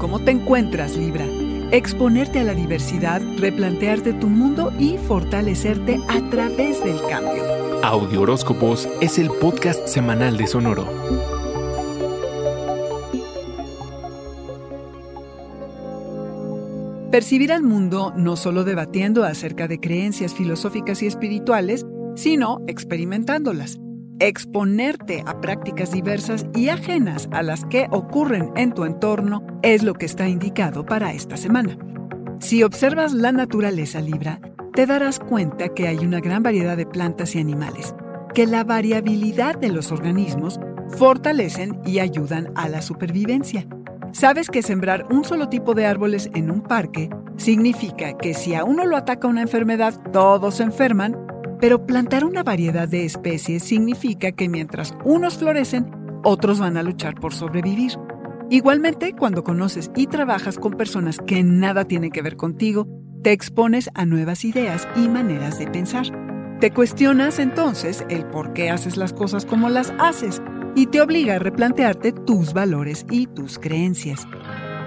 te encuentras, Libra? Exponerte a la diversidad, replantearte tu mundo y fortalecerte a través del cambio. Audio Horóscopos es el podcast semanal de Sonoro. Percibir al mundo no solo debatiendo acerca de creencias filosóficas y espirituales, sino experimentándolas exponerte a prácticas diversas y ajenas a las que ocurren en tu entorno es lo que está indicado para esta semana. Si observas la naturaleza Libra, te darás cuenta que hay una gran variedad de plantas y animales, que la variabilidad de los organismos fortalecen y ayudan a la supervivencia. Sabes que sembrar un solo tipo de árboles en un parque significa que si a uno lo ataca una enfermedad, todos se enferman pero plantar una variedad de especies significa que mientras unos florecen, otros van a luchar por sobrevivir. Igualmente, cuando conoces y trabajas con personas que nada tienen que ver contigo, te expones a nuevas ideas y maneras de pensar. Te cuestionas entonces el por qué haces las cosas como las haces y te obliga a replantearte tus valores y tus creencias.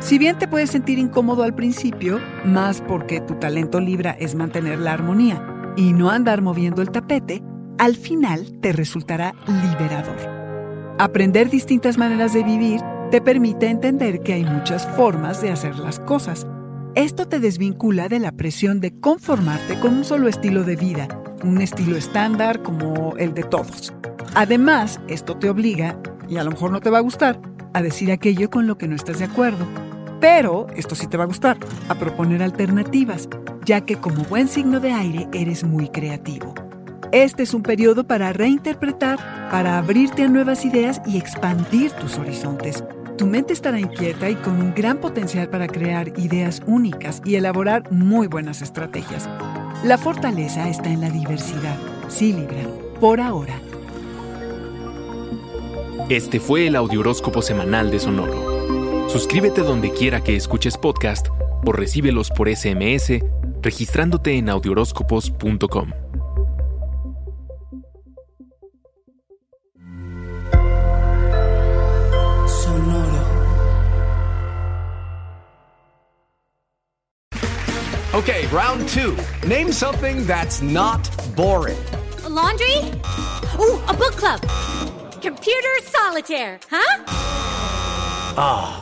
Si bien te puedes sentir incómodo al principio, más porque tu talento libra es mantener la armonía, y no andar moviendo el tapete, al final te resultará liberador. Aprender distintas maneras de vivir te permite entender que hay muchas formas de hacer las cosas. Esto te desvincula de la presión de conformarte con un solo estilo de vida, un estilo estándar como el de todos. Además, esto te obliga, y a lo mejor no te va a gustar, a decir aquello con lo que no estás de acuerdo. Pero, esto sí te va a gustar, a proponer alternativas, ya que como buen signo de aire eres muy creativo. Este es un periodo para reinterpretar, para abrirte a nuevas ideas y expandir tus horizontes. Tu mente estará inquieta y con un gran potencial para crear ideas únicas y elaborar muy buenas estrategias. La fortaleza está en la diversidad. Sí, Libra, por ahora. Este fue el Audioróscopo Semanal de Sonoro. Suscríbete donde quiera que escuches podcast o recíbelos por SMS registrándote en audioróscopos.com. Sonoro. Okay, round two. Name something that's not boring. A laundry? Ooh, a book club. Computer solitaire, huh? Ah, oh,